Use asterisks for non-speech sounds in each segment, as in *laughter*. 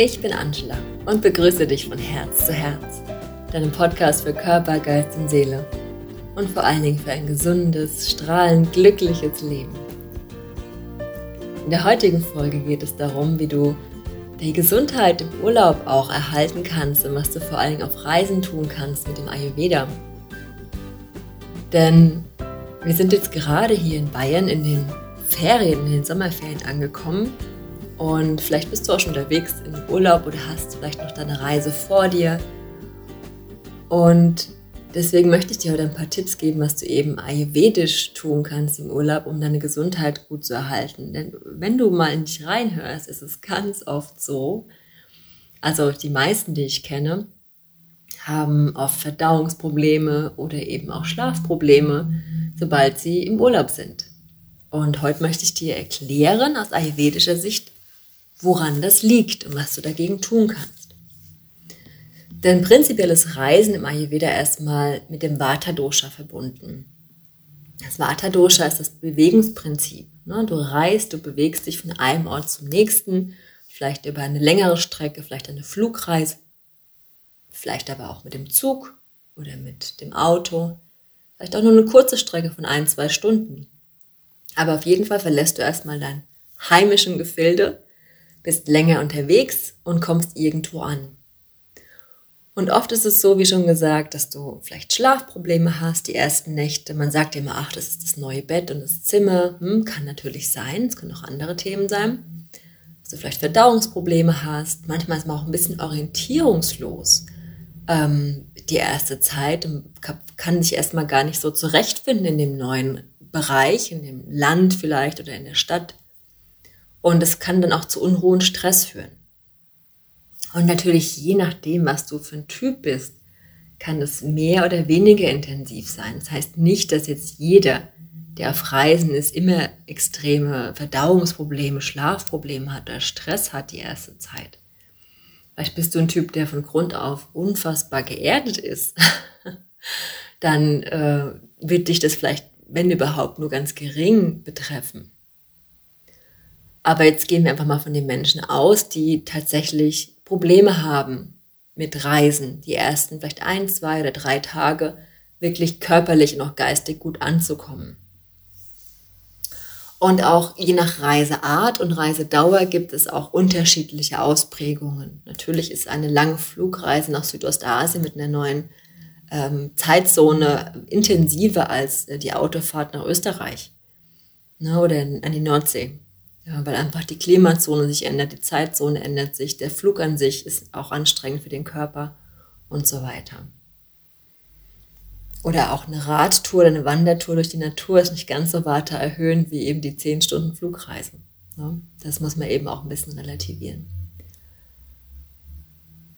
Ich bin Angela und begrüße dich von Herz zu Herz, deinem Podcast für Körper, Geist und Seele und vor allen Dingen für ein gesundes, strahlend, glückliches Leben. In der heutigen Folge geht es darum, wie du die Gesundheit im Urlaub auch erhalten kannst und was du vor allen Dingen auf Reisen tun kannst mit dem Ayurveda. Denn wir sind jetzt gerade hier in Bayern in den Ferien, in den Sommerferien angekommen und vielleicht bist du auch schon unterwegs in Urlaub oder hast vielleicht noch deine Reise vor dir. Und deswegen möchte ich dir heute ein paar Tipps geben, was du eben ayurvedisch tun kannst im Urlaub, um deine Gesundheit gut zu erhalten. Denn wenn du mal in dich reinhörst, ist es ganz oft so, also die meisten, die ich kenne, haben oft Verdauungsprobleme oder eben auch Schlafprobleme, sobald sie im Urlaub sind. Und heute möchte ich dir erklären aus ayurvedischer Sicht, woran das liegt und was du dagegen tun kannst. Denn prinzipiell ist Reisen im Ayurveda erstmal mit dem Vata-Dosha verbunden. Das Vata-Dosha ist das Bewegungsprinzip. Ne? Du reist, du bewegst dich von einem Ort zum nächsten, vielleicht über eine längere Strecke, vielleicht eine Flugreise, vielleicht aber auch mit dem Zug oder mit dem Auto, vielleicht auch nur eine kurze Strecke von ein, zwei Stunden. Aber auf jeden Fall verlässt du erstmal dein heimischen Gefilde bist länger unterwegs und kommst irgendwo an. Und oft ist es so, wie schon gesagt, dass du vielleicht Schlafprobleme hast, die ersten Nächte. Man sagt immer, ach, das ist das neue Bett und das Zimmer. Hm, kann natürlich sein, es können auch andere Themen sein. Dass du vielleicht Verdauungsprobleme hast. Manchmal ist man auch ein bisschen orientierungslos ähm, die erste Zeit und kann sich erstmal gar nicht so zurechtfinden in dem neuen Bereich, in dem Land vielleicht oder in der Stadt. Und es kann dann auch zu unruhen Stress führen. Und natürlich, je nachdem, was du für ein Typ bist, kann es mehr oder weniger intensiv sein. Das heißt nicht, dass jetzt jeder, der auf Reisen ist, immer extreme Verdauungsprobleme, Schlafprobleme hat oder Stress hat die erste Zeit. Vielleicht bist du ein Typ, der von Grund auf unfassbar geerdet ist. *laughs* Dann äh, wird dich das vielleicht, wenn überhaupt, nur ganz gering betreffen. Aber jetzt gehen wir einfach mal von den Menschen aus, die tatsächlich Probleme haben mit Reisen, die ersten vielleicht ein, zwei oder drei Tage wirklich körperlich und auch geistig gut anzukommen. Und auch je nach Reiseart und Reisedauer gibt es auch unterschiedliche Ausprägungen. Natürlich ist eine lange Flugreise nach Südostasien mit einer neuen ähm, Zeitzone intensiver als äh, die Autofahrt nach Österreich ne, oder an die Nordsee. Ja, weil einfach die Klimazone sich ändert, die Zeitzone ändert sich, der Flug an sich ist auch anstrengend für den Körper und so weiter. Oder auch eine Radtour oder eine Wandertour durch die Natur ist nicht ganz so weiter erhöhend wie eben die 10 Stunden Flugreisen. Das muss man eben auch ein bisschen relativieren.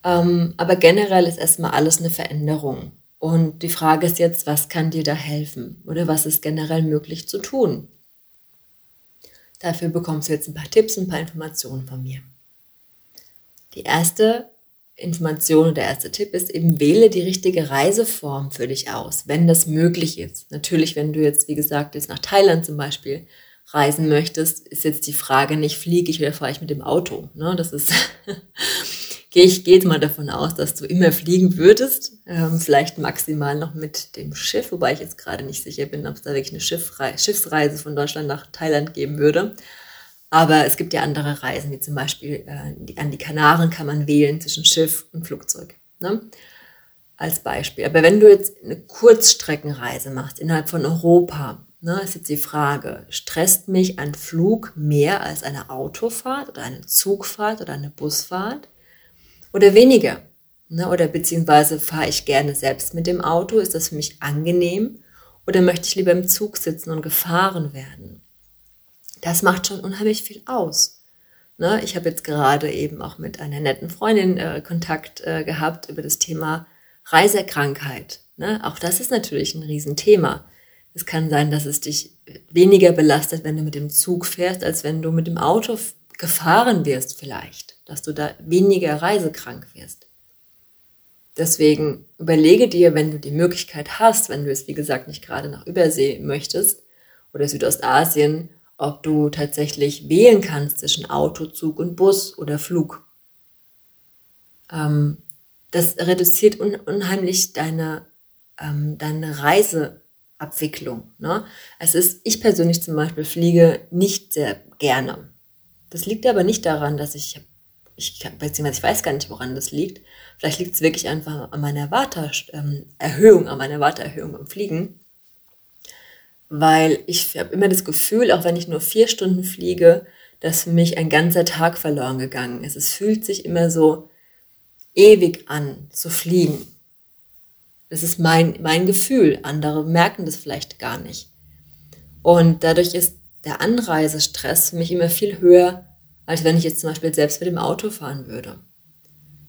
Ähm, aber generell ist erstmal alles eine Veränderung. Und die Frage ist jetzt, was kann dir da helfen? Oder was ist generell möglich zu tun? Dafür bekommst du jetzt ein paar Tipps ein paar Informationen von mir. Die erste Information und der erste Tipp ist eben, wähle die richtige Reiseform für dich aus, wenn das möglich ist. Natürlich, wenn du jetzt, wie gesagt, jetzt nach Thailand zum Beispiel reisen möchtest, ist jetzt die Frage nicht, fliege ich oder fahre ich mit dem Auto. Ne? Das ist *laughs* gehe ich gehe mal davon aus, dass du immer fliegen würdest. Ähm, vielleicht maximal noch mit dem Schiff, wobei ich jetzt gerade nicht sicher bin, ob es da wirklich eine Schiffrei Schiffsreise von Deutschland nach Thailand geben würde. Aber es gibt ja andere Reisen, wie zum Beispiel äh, an die Kanaren kann man wählen zwischen Schiff und Flugzeug. Ne? Als Beispiel. Aber wenn du jetzt eine Kurzstreckenreise machst innerhalb von Europa, ne, ist jetzt die Frage, stresst mich ein Flug mehr als eine Autofahrt oder eine Zugfahrt oder eine Busfahrt? Oder weniger? Ne? Oder beziehungsweise fahre ich gerne selbst mit dem Auto? Ist das für mich angenehm? Oder möchte ich lieber im Zug sitzen und gefahren werden? Das macht schon unheimlich viel aus. Ne? Ich habe jetzt gerade eben auch mit einer netten Freundin äh, Kontakt äh, gehabt über das Thema Reisekrankheit. Ne? Auch das ist natürlich ein Riesenthema. Es kann sein, dass es dich weniger belastet, wenn du mit dem Zug fährst, als wenn du mit dem Auto gefahren wirst vielleicht dass du da weniger reisekrank wirst. Deswegen überlege dir, wenn du die Möglichkeit hast, wenn du es wie gesagt nicht gerade nach Übersee möchtest oder Südostasien, ob du tatsächlich wählen kannst zwischen Auto, Zug und Bus oder Flug. ähm, das reduziert un unheimlich deine, ähm, deine Reiseabwicklung. Ne? Es ist, ich persönlich zum Beispiel fliege nicht sehr gerne. Das liegt aber nicht daran, dass ich, ich beziehungsweise ich weiß gar nicht, woran das liegt. Vielleicht liegt es wirklich einfach an meiner Erwartererhöhung, an meiner Erwartererhöhung beim Fliegen. Weil ich habe immer das Gefühl, auch wenn ich nur vier Stunden fliege, dass für mich ein ganzer Tag verloren gegangen ist. Es fühlt sich immer so ewig an, zu fliegen. Das ist mein, mein Gefühl. Andere merken das vielleicht gar nicht. Und dadurch ist der Anreisestress für mich immer viel höher, als wenn ich jetzt zum Beispiel selbst mit dem Auto fahren würde.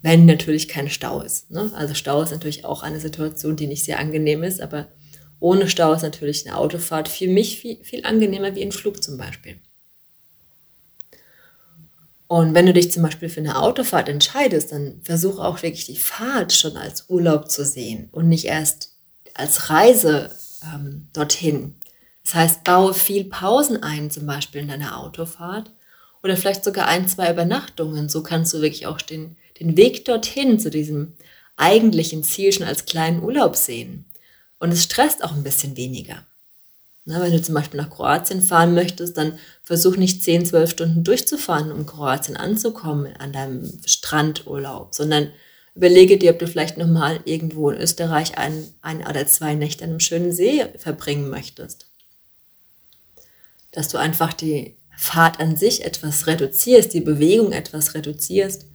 Wenn natürlich kein Stau ist. Ne? Also Stau ist natürlich auch eine Situation, die nicht sehr angenehm ist, aber ohne Stau ist natürlich eine Autofahrt für mich viel, viel angenehmer wie ein Flug zum Beispiel. Und wenn du dich zum Beispiel für eine Autofahrt entscheidest, dann versuch auch wirklich die Fahrt schon als Urlaub zu sehen und nicht erst als Reise ähm, dorthin. Das heißt, baue viel Pausen ein, zum Beispiel in deiner Autofahrt oder vielleicht sogar ein, zwei Übernachtungen. So kannst du wirklich auch den, den Weg dorthin zu diesem eigentlichen Ziel schon als kleinen Urlaub sehen. Und es stresst auch ein bisschen weniger. Na, wenn du zum Beispiel nach Kroatien fahren möchtest, dann versuch nicht 10, 12 Stunden durchzufahren, um Kroatien anzukommen an deinem Strandurlaub, sondern überlege dir, ob du vielleicht nochmal irgendwo in Österreich ein, ein oder zwei Nächte an einem schönen See verbringen möchtest. Dass du einfach die Fahrt an sich etwas reduzierst, die Bewegung etwas reduzierst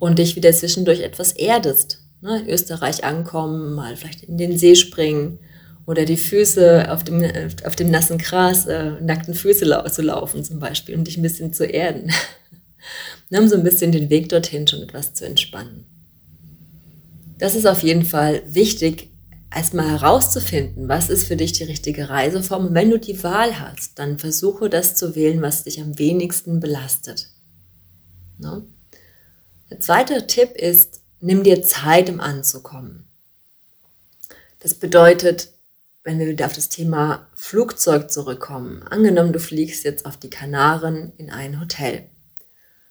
und dich wieder zwischendurch etwas erdest. Ne, in Österreich ankommen, mal vielleicht in den See springen, oder die Füße auf dem, auf dem nassen Gras, äh, nackten Füße lau zu laufen zum Beispiel und dich ein bisschen zu erden. *laughs* um so ein bisschen den Weg dorthin schon etwas zu entspannen. Das ist auf jeden Fall wichtig, erstmal herauszufinden, was ist für dich die richtige Reiseform. Und wenn du die Wahl hast, dann versuche das zu wählen, was dich am wenigsten belastet. Ne? Der zweite Tipp ist, nimm dir Zeit, um anzukommen. Das bedeutet, wenn wir wieder auf das Thema Flugzeug zurückkommen, angenommen, du fliegst jetzt auf die Kanaren in ein Hotel.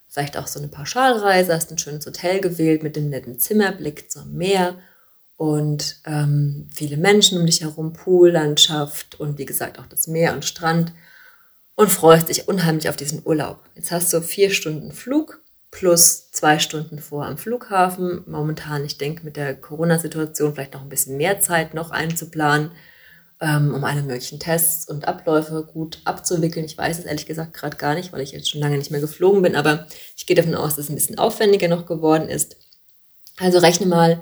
Vielleicht auch so eine Pauschalreise, hast ein schönes Hotel gewählt mit dem netten Zimmerblick zum Meer und ähm, viele Menschen um dich herum, Poollandschaft und wie gesagt auch das Meer und Strand und freust dich unheimlich auf diesen Urlaub. Jetzt hast du vier Stunden Flug plus zwei Stunden vor am Flughafen. Momentan, ich denke, mit der Corona-Situation vielleicht noch ein bisschen mehr Zeit noch einzuplanen ähm, um alle möglichen Tests und Abläufe gut abzuwickeln. Ich weiß es ehrlich gesagt gerade gar nicht, weil ich jetzt schon lange nicht mehr geflogen bin, aber ich gehe davon aus, dass es ein bisschen aufwendiger noch geworden ist. Also rechne mal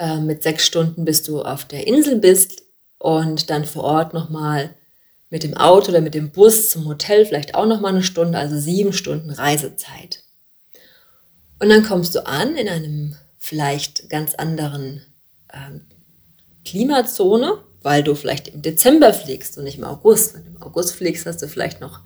äh, mit sechs Stunden, bis du auf der Insel bist und dann vor Ort nochmal mit dem Auto oder mit dem Bus zum Hotel vielleicht auch nochmal eine Stunde, also sieben Stunden Reisezeit. Und dann kommst du an in einem vielleicht ganz anderen ähm, Klimazone, weil du vielleicht im Dezember fliegst und nicht im August. Wenn du im August fliegst, hast du vielleicht noch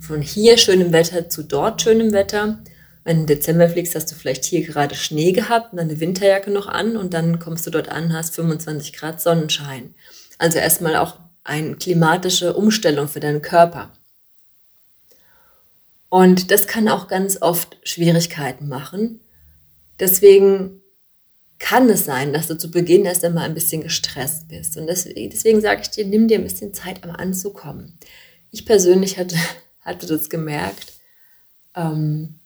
von hier schönem Wetter zu dort schönem Wetter. Wenn du im Dezember fliegst, hast du vielleicht hier gerade Schnee gehabt und deine Winterjacke noch an und dann kommst du dort an, hast 25 Grad Sonnenschein. Also erstmal auch eine klimatische Umstellung für deinen Körper. Und das kann auch ganz oft Schwierigkeiten machen. Deswegen kann es sein, dass du zu Beginn erst einmal ein bisschen gestresst bist. Und deswegen, deswegen sage ich dir, nimm dir ein bisschen Zeit, am anzukommen. Ich persönlich hatte, *laughs* hatte das gemerkt, ähm,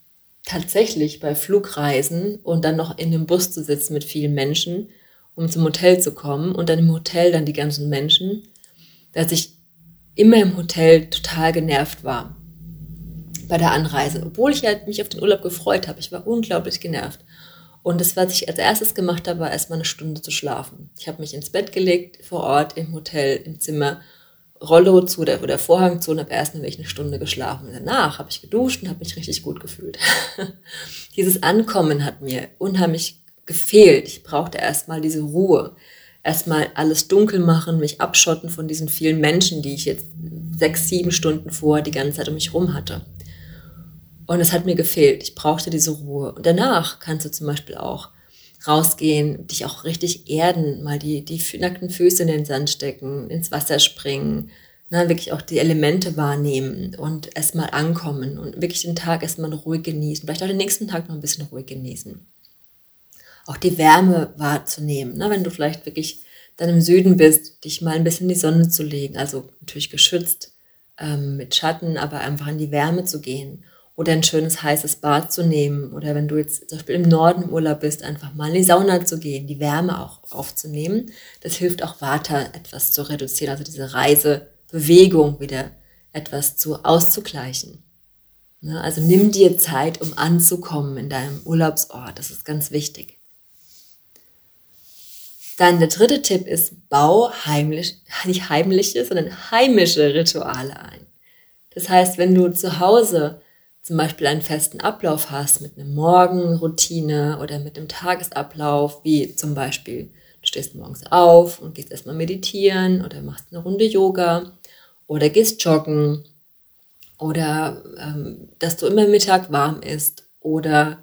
tatsächlich bei Flugreisen und dann noch in dem Bus zu sitzen mit vielen Menschen, um zum Hotel zu kommen und dann im Hotel dann die ganzen Menschen, dass ich immer im Hotel total genervt war bei der Anreise, obwohl ich halt mich auf den Urlaub gefreut habe. Ich war unglaublich genervt. Und das, was ich als erstes gemacht habe, war erstmal eine Stunde zu schlafen. Ich habe mich ins Bett gelegt, vor Ort, im Hotel, im Zimmer, Rollo zu der, oder Vorhang zu und habe erst eine Stunde geschlafen. Danach habe ich geduscht und habe mich richtig gut gefühlt. *laughs* Dieses Ankommen hat mir unheimlich gefehlt. Ich brauchte erstmal diese Ruhe. Erstmal alles dunkel machen, mich abschotten von diesen vielen Menschen, die ich jetzt sechs, sieben Stunden vor die ganze Zeit um mich rum hatte. Und es hat mir gefehlt. Ich brauchte diese Ruhe. Und danach kannst du zum Beispiel auch rausgehen, dich auch richtig erden, mal die, die nackten Füße in den Sand stecken, ins Wasser springen, na, wirklich auch die Elemente wahrnehmen und erstmal ankommen und wirklich den Tag erstmal ruhig genießen, vielleicht auch den nächsten Tag noch ein bisschen ruhig genießen. auch die Wärme wahrzunehmen. Ne? Wenn du vielleicht wirklich dann im Süden bist, dich mal ein bisschen in die Sonne zu legen, also natürlich geschützt ähm, mit Schatten, aber einfach in die Wärme zu gehen oder ein schönes heißes Bad zu nehmen oder wenn du jetzt zum Beispiel im Norden im Urlaub bist, einfach mal in die Sauna zu gehen, die Wärme auch aufzunehmen. Das hilft auch Vata etwas zu reduzieren, also diese Reisebewegung wieder etwas zu auszugleichen. Ne? Also nimm dir Zeit, um anzukommen in deinem Urlaubsort. Das ist ganz wichtig. Dann der dritte Tipp ist, bau heimlich, nicht heimliche, sondern heimische Rituale ein. Das heißt, wenn du zu Hause zum Beispiel einen festen Ablauf hast mit einer Morgenroutine oder mit einem Tagesablauf, wie zum Beispiel, du stehst morgens auf und gehst erstmal meditieren oder machst eine Runde Yoga oder gehst joggen oder ähm, dass du immer Mittag warm isst oder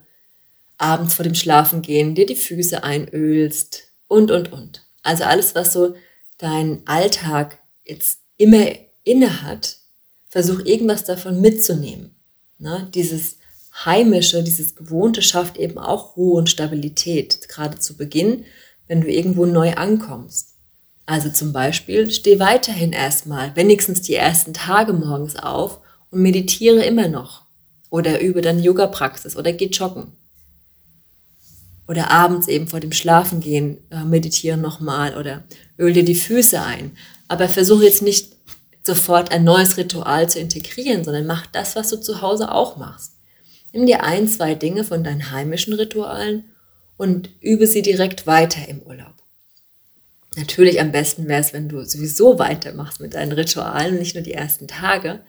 abends vor dem Schlafengehen dir die Füße einölst und, und, und. Also alles, was so dein Alltag jetzt immer inne hat, versuch irgendwas davon mitzunehmen. Ne? Dieses Heimische, dieses Gewohnte schafft eben auch Ruhe und Stabilität, gerade zu Beginn, wenn du irgendwo neu ankommst. Also zum Beispiel, steh weiterhin erstmal, wenigstens die ersten Tage morgens auf und meditiere immer noch. Oder übe dann Yoga-Praxis oder geh joggen. Oder abends eben vor dem Schlafengehen äh, meditieren nochmal oder öl dir die Füße ein. Aber versuche jetzt nicht sofort ein neues Ritual zu integrieren, sondern mach das, was du zu Hause auch machst. Nimm dir ein, zwei Dinge von deinen heimischen Ritualen und übe sie direkt weiter im Urlaub. Natürlich am besten wäre es, wenn du sowieso weitermachst mit deinen Ritualen, nicht nur die ersten Tage.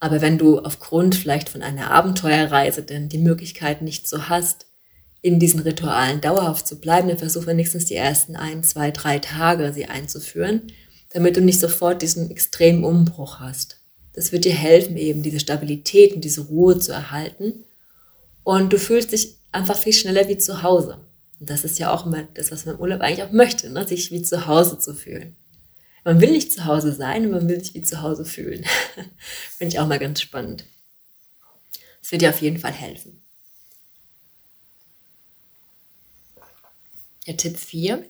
Aber wenn du aufgrund vielleicht von einer Abenteuerreise denn die Möglichkeit nicht so hast, in diesen Ritualen dauerhaft zu bleiben, dann versuch wenigstens die ersten ein, zwei, drei Tage sie einzuführen, damit du nicht sofort diesen extremen Umbruch hast. Das wird dir helfen, eben diese Stabilität und diese Ruhe zu erhalten. Und du fühlst dich einfach viel schneller wie zu Hause. Und das ist ja auch immer das, was man im Urlaub eigentlich auch möchte, ne? sich wie zu Hause zu fühlen. Man will nicht zu Hause sein, man will sich wie zu Hause fühlen. *laughs* Finde ich auch mal ganz spannend. Das wird dir auf jeden Fall helfen. Der Tipp 4.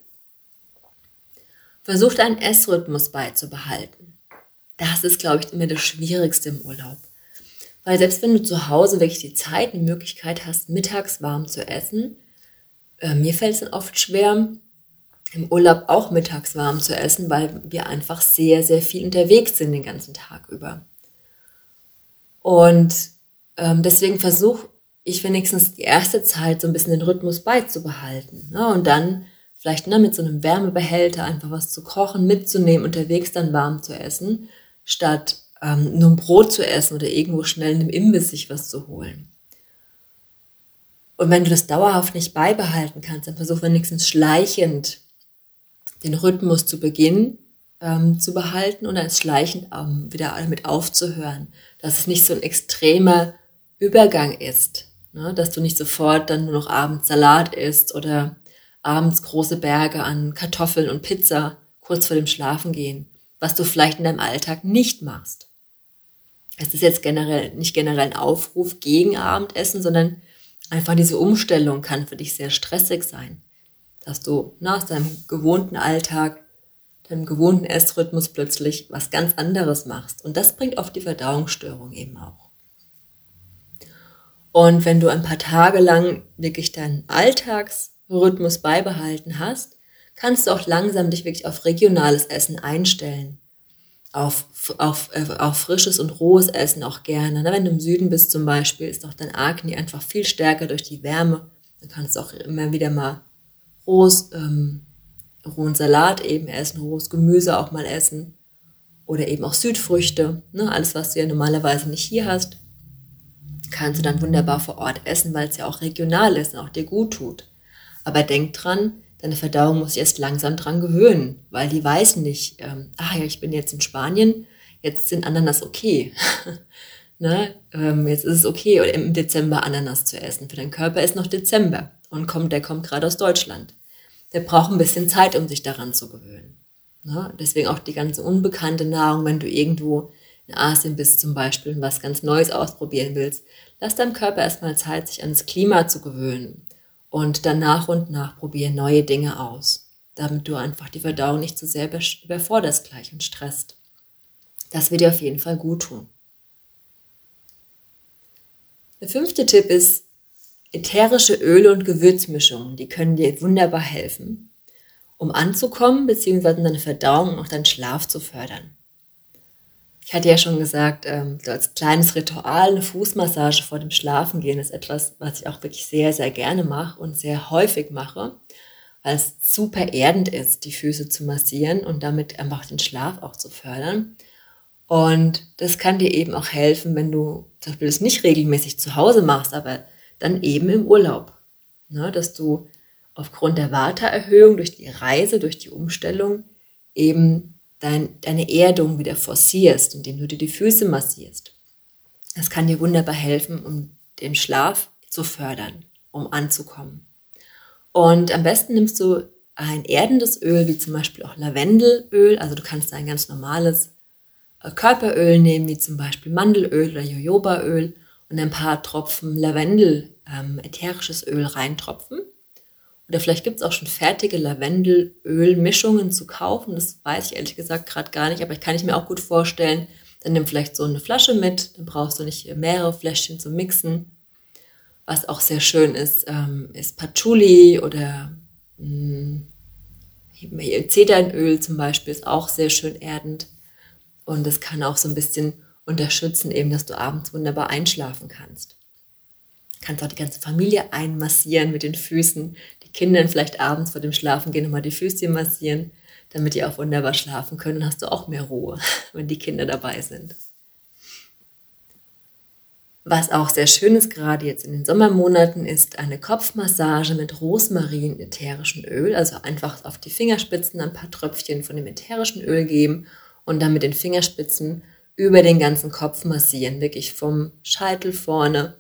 Versucht einen Essrhythmus beizubehalten. Das ist, glaube ich, immer das Schwierigste im Urlaub. Weil selbst wenn du zu Hause wirklich die Zeit und die Möglichkeit hast, mittags warm zu essen, äh, mir fällt es dann oft schwer, im Urlaub auch mittags warm zu essen, weil wir einfach sehr, sehr viel unterwegs sind den ganzen Tag über. Und ähm, deswegen versuche ich wenigstens die erste Zeit so ein bisschen den Rhythmus beizubehalten. Ne? Und dann vielleicht ne, mit so einem Wärmebehälter einfach was zu kochen, mitzunehmen, unterwegs dann warm zu essen, statt ähm, nur ein Brot zu essen oder irgendwo schnell in einem Imbiss sich was zu holen. Und wenn du das dauerhaft nicht beibehalten kannst, dann versuch wenigstens schleichend den Rhythmus zu Beginn ähm, zu behalten und dann schleichend ähm, wieder damit aufzuhören. Dass es nicht so ein extremer Übergang ist. Ne? Dass du nicht sofort dann nur noch abends Salat isst oder abends große Berge an Kartoffeln und Pizza kurz vor dem Schlafengehen, was du vielleicht in deinem Alltag nicht machst. Es ist jetzt generell nicht generell ein Aufruf gegen Abendessen, sondern Einfach diese Umstellung kann für dich sehr stressig sein, dass du nach deinem gewohnten Alltag, deinem gewohnten Essrhythmus plötzlich was ganz anderes machst. Und das bringt oft die Verdauungsstörung eben auch. Und wenn du ein paar Tage lang wirklich deinen Alltagsrhythmus beibehalten hast, kannst du auch langsam dich wirklich auf regionales Essen einstellen auf, auf, äh, auf frisches und rohes Essen auch gerne. Ne? Wenn du im Süden bist zum Beispiel, ist auch dein Akne einfach viel stärker durch die Wärme. Dann kannst du auch immer wieder mal rohes, ähm, rohen Salat eben essen, rohes Gemüse auch mal essen. Oder eben auch Südfrüchte. Ne? Alles, was du ja normalerweise nicht hier hast, kannst du dann wunderbar vor Ort essen, weil es ja auch regional ist und auch dir gut tut. Aber denk dran, deine Verdauung muss sich erst langsam dran gewöhnen, weil die weiß nicht, ähm, ah ja, ich bin jetzt in Spanien, jetzt sind Ananas okay. *laughs* ne? ähm, jetzt ist es okay, im Dezember Ananas zu essen. Für deinen Körper ist noch Dezember und kommt, der kommt gerade aus Deutschland. Der braucht ein bisschen Zeit, um sich daran zu gewöhnen. Ne? Deswegen auch die ganze unbekannte Nahrung, wenn du irgendwo in Asien bist zum Beispiel und was ganz Neues ausprobieren willst, lass deinem Körper erstmal Zeit, sich ans Klima zu gewöhnen Und dann nach und nach probiere neue Dinge aus, damit du einfach die Verdauung nicht zu sehr überforderst gleich und stresst. Das wird dir auf jeden Fall gut tun. Der fünfte Tipp ist, ätherische Öle und Gewürzmischungen, die können dir wunderbar helfen, um anzukommen bzw. deine Verdauung und auch deinen Schlaf zu fördern. Ich hatte ja schon gesagt, ähm, so als kleines Ritual eine Fußmassage vor dem Schlafengehen ist etwas, was ich auch wirklich sehr, sehr gerne mache und sehr häufig mache, weil es super erdend ist, die Füße zu massieren und damit einfach den Schlaf auch zu fördern. Und das kann dir eben auch helfen, wenn du zum Beispiel das nicht regelmäßig zu Hause machst, aber dann eben im Urlaub. Ne, dass du aufgrund der Watererhöhung durch die Reise, durch die Umstellung eben dein, deine Erdung wieder forcierst, indem du dir die Füße massierst. Das kann dir wunderbar helfen, um den Schlaf zu fördern, um anzukommen. Und am besten nimmst du ein erdendes Öl, wie zum Beispiel auch Lavendelöl. Also du kannst ein ganz normales äh, Körperöl nehmen, wie zum Beispiel Mandelöl oder Jojobaöl und ein paar Tropfen Lavendel, ähm, ätherisches Öl reintropfen. Oder vielleicht gibt es auch schon fertige Lavendelölmischungen zu kaufen. Das weiß ich ehrlich gesagt gerade gar nicht, aber ich kann ich mir auch gut vorstellen. Dann nimm vielleicht so eine Flasche mit, dann brauchst du nicht mehrere Fläschchen zum Mixen. Was auch sehr schön ist, ähm, ist Patchouli oder mh, hm, Zedernöl zum Beispiel ist auch sehr schön erdend. Und das kann auch so ein bisschen unterstützen, eben, dass du abends wunderbar einschlafen kannst. Kannst auch die ganze Familie einmassieren mit den Füßen. Kindern vielleicht abends vor dem Schlafengehen nochmal die Füßchen massieren, damit die auch wunderbar schlafen können. Dann hast du auch mehr Ruhe, *laughs* wenn die Kinder dabei sind. Was auch sehr schön ist, gerade jetzt in den Sommermonaten, ist eine Kopfmassage mit Rosmarin ätherischen Öl. Also einfach auf die Fingerspitzen ein paar Tröpfchen von dem ätherischen Öl geben und dann mit den Fingerspitzen über den ganzen Kopf massieren. Wirklich vom Scheitel vorne,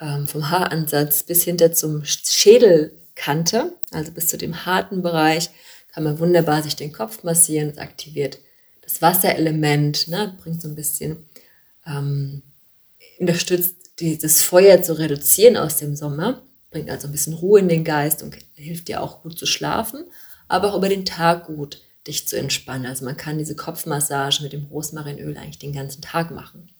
ähm, vom Haaransatz bis hinter zum Schädel Kante, also bis zu dem harten Bereich, kann man wunderbar sich den Kopf massieren. Es aktiviert das Wasserelement, ne, bringt so ein bisschen, ähm, unterstützt dieses Feuer zu reduzieren aus dem Sommer, bringt also ein bisschen Ruhe in den Geist und hilft dir auch gut zu schlafen, aber auch über den Tag gut dich zu entspannen. Also man kann diese Kopfmassage mit dem Rosmarinöl eigentlich den ganzen Tag machen.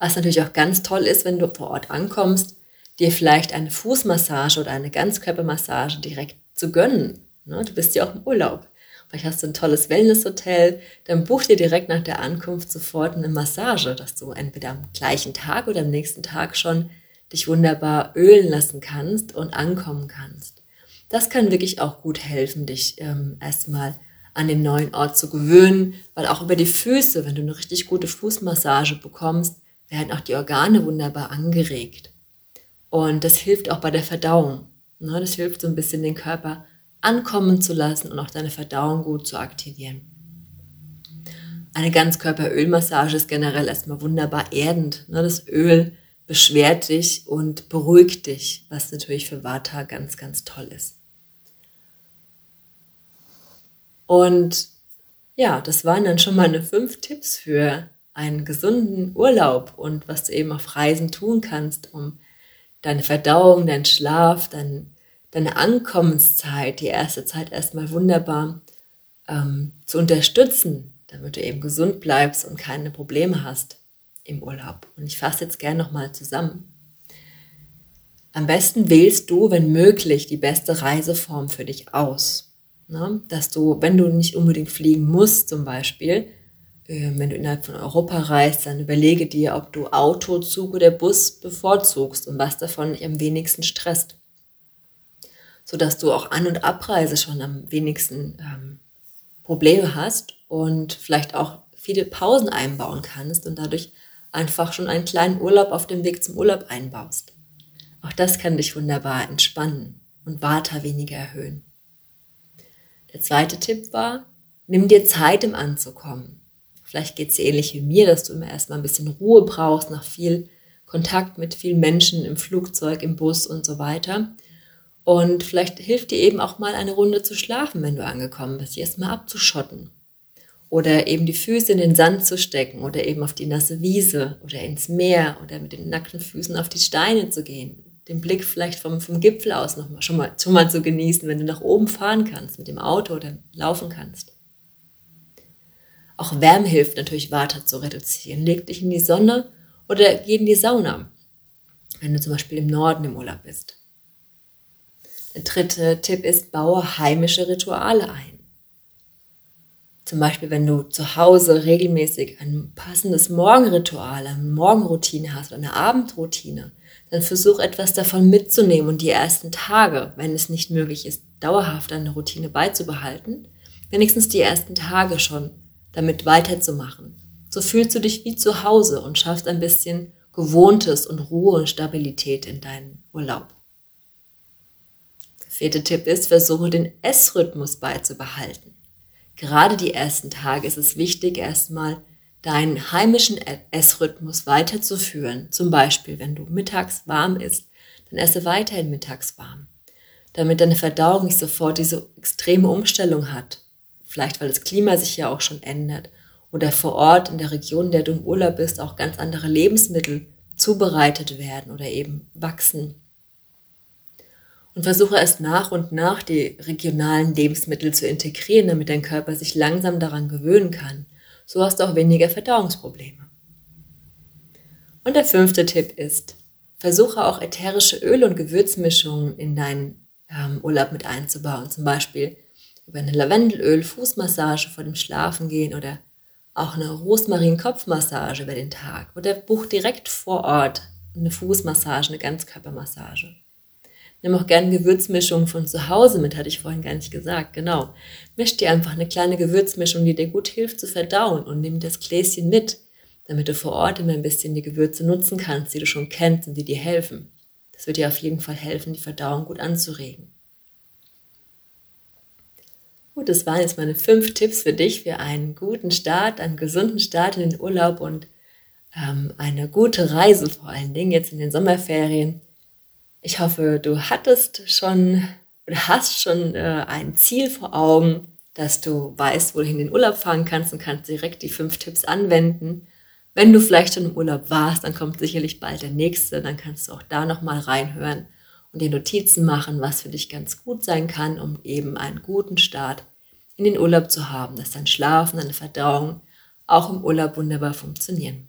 Was natürlich auch ganz toll ist, wenn du vor Ort ankommst, dir vielleicht eine Fußmassage oder eine Ganzkörpermassage direkt zu gönnen. Ne? Du bist ja auch im Urlaub. Vielleicht hast du ein tolles Wellnesshotel, dann buch dir direkt nach der Ankunft sofort eine Massage, dass du entweder am gleichen Tag oder am nächsten Tag schon dich wunderbar ölen lassen kannst und ankommen kannst. Das kann wirklich auch gut helfen, dich ähm, erstmal an den neuen Ort zu gewöhnen, weil auch über die Füße, wenn du eine richtig gute Fußmassage bekommst, werden auch die Organe wunderbar angeregt. Und das hilft auch bei der Verdauung. Ne? Das hilft so ein bisschen den Körper ankommen zu lassen und auch deine Verdauung gut zu aktivieren. Eine Ganzkörperölmassage ist generell erstmal wunderbar erdend. Ne? Das Öl beschwert dich und beruhigt dich, was natürlich für Vata ganz, ganz toll ist. Und ja, das waren dann schon mal eine fünf Tipps für einen gesunden Urlaub und was du eben auf Reisen tun kannst, um deine Verdauung, dein Schlaf, dein, deine Ankommenszeit, die erste Zeit erstmal wunderbar ähm, zu unterstützen, damit du eben gesund bleibst und keine Probleme hast im Urlaub. Und ich fasse jetzt gerne nochmal zusammen. Am besten wählst du, wenn möglich, die beste Reiseform für dich aus. Ne? Dass du, wenn du nicht unbedingt fliegen musst, zum Beispiel, wenn du innerhalb von Europa reist, dann überlege dir, ob du Auto, Zug oder Bus bevorzugst und was davon am wenigsten stresst. Sodass du auch An- und Abreise schon am wenigsten ähm, Probleme hast und vielleicht auch viele Pausen einbauen kannst und dadurch einfach schon einen kleinen Urlaub auf dem Weg zum Urlaub einbaust. Auch das kann dich wunderbar entspannen und Vata weniger erhöhen. Der zweite Tipp war, nimm dir Zeit, im Anzukommen. Vielleicht geht es dir ähnlich wie mir, dass du immer erstmal ein bisschen Ruhe brauchst nach viel Kontakt mit vielen Menschen im Flugzeug, im Bus und so weiter. Und vielleicht hilft dir eben auch mal eine Runde zu schlafen, wenn du angekommen bist, erstmal abzuschotten. Oder eben die Füße in den Sand zu stecken oder eben auf die nasse Wiese oder ins Meer oder mit den nackten Füßen auf die Steine zu gehen. den Blick vielleicht vom, vom Gipfel aus noch mal, schon, mal, schon mal zu genießen, wenn du nach oben fahren kannst mit dem Auto oder laufen kannst. Auch Wärme hilft natürlich weiter zu reduzieren. Leg dich in die Sonne oder geh in die Sauna, wenn du zum Beispiel im Norden im Urlaub bist. Der dritte Tipp ist, baue heimische Rituale ein. Zum Beispiel, wenn du zu Hause regelmäßig ein passendes Morgenritual, eine Morgenroutine hast oder eine Abendroutine, dann versuch etwas davon mitzunehmen und die ersten Tage, wenn es nicht möglich ist, dauerhaft eine Routine beizubehalten, wenigstens die ersten Tage schon damit weiterzumachen. So fühlst du dich wie zu Hause und schaffst ein bisschen Gewohntes und Ruhe und Stabilität in deinen Urlaub. Der vierte Tipp ist, versuche den Essrhythmus beizubehalten. Gerade die ersten Tage ist es wichtig, erstmal deinen heimischen Essrhythmus weiterzuführen. Zum Beispiel, wenn du mittags warm isst, dann esse weiterhin mittags warm. Damit deine Verdauung nicht sofort diese extreme Umstellung hat. Vielleicht, weil das Klima sich ja auch schon ändert. Oder vor Ort in der Region, in der du im Urlaub bist, auch ganz andere Lebensmittel zubereitet werden oder eben wachsen und versuche erst nach und nach die regionalen Lebensmittel zu integrieren, damit dein Körper sich langsam daran gewöhnen kann. So hast du auch weniger Verdauungsprobleme. Und der fünfte Tipp ist, versuche auch ätherische Öle und Gewürzmischungen in deinen ähm, Urlaub mit einzubauen. Zum Beispiel über eine Lavendelöl-Fußmassage vor dem Schlafengehen oder auch eine Rosmarin-Kopfmassage über den Tag. Oder buch direkt vor Ort eine Fußmassage, eine Ganzkörpermassage. Nimm auch gerne Gewürzmischungen von zu Hause mit, hatte ich vorhin gar nicht gesagt. Genau. Misch dir einfach eine kleine Gewürzmischung, die dir gut hilft zu verdauen und nimm das Gläschen mit, damit du vor Ort immer ein bisschen die Gewürze nutzen kannst, die du schon kennst und die dir helfen. Das wird dir auf jeden Fall helfen, die Verdauung gut anzuregen. Gut, das waren jetzt meine fünf Tipps für dich für einen guten Start, einen gesunden Start in den Urlaub und ähm, eine gute Reise vor allen Dingen jetzt in den Sommerferien. Ich hoffe, du hattest schon oder hast schon äh, ein Ziel vor Augen, dass du weißt, wohin den Urlaub fahren kannst und kannst direkt die fünf Tipps anwenden. Wenn du vielleicht schon im Urlaub warst, dann kommt sicherlich bald der nächste, dann kannst du auch da nochmal reinhören und dir Notizen machen, was für dich ganz gut sein kann, um eben einen guten Start in den Urlaub zu haben, dass dein Schlafen, deine Verdauung auch im Urlaub wunderbar funktionieren.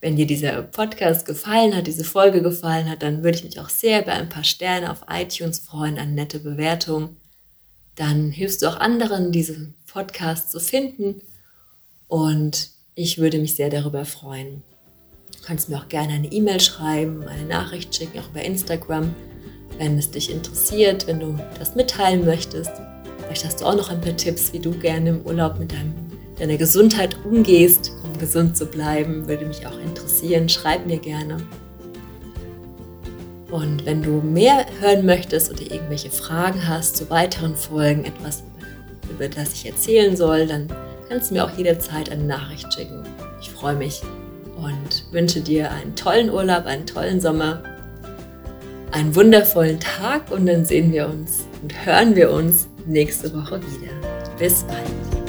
Wenn dir dieser Podcast gefallen hat, diese Folge gefallen hat, dann würde ich mich auch sehr über ein paar Sterne auf iTunes freuen, eine nette Bewertung. Dann hilfst du auch anderen, diesen Podcast zu finden. Und ich würde mich sehr darüber freuen. Du kannst mir auch gerne eine E-Mail schreiben, eine Nachricht schicken, auch über Instagram, wenn es dich interessiert, wenn du das mitteilen möchtest. Vielleicht hast du auch noch ein paar Tipps, wie du gerne im Urlaub mit deinem deiner Gesundheit umgehst, um gesund zu bleiben, würde mich auch interessieren. Schreib mir gerne. Und wenn du mehr hören möchtest oder irgendwelche Fragen hast zu weiteren Folgen, etwas, über das ich erzählen soll, dann kannst du mir auch jederzeit eine Nachricht schicken. Ich freue mich und wünsche dir einen tollen Urlaub, einen tollen Sommer, einen wundervollen Tag und dann sehen wir uns und hören wir uns nächste Woche wieder. Bis bald.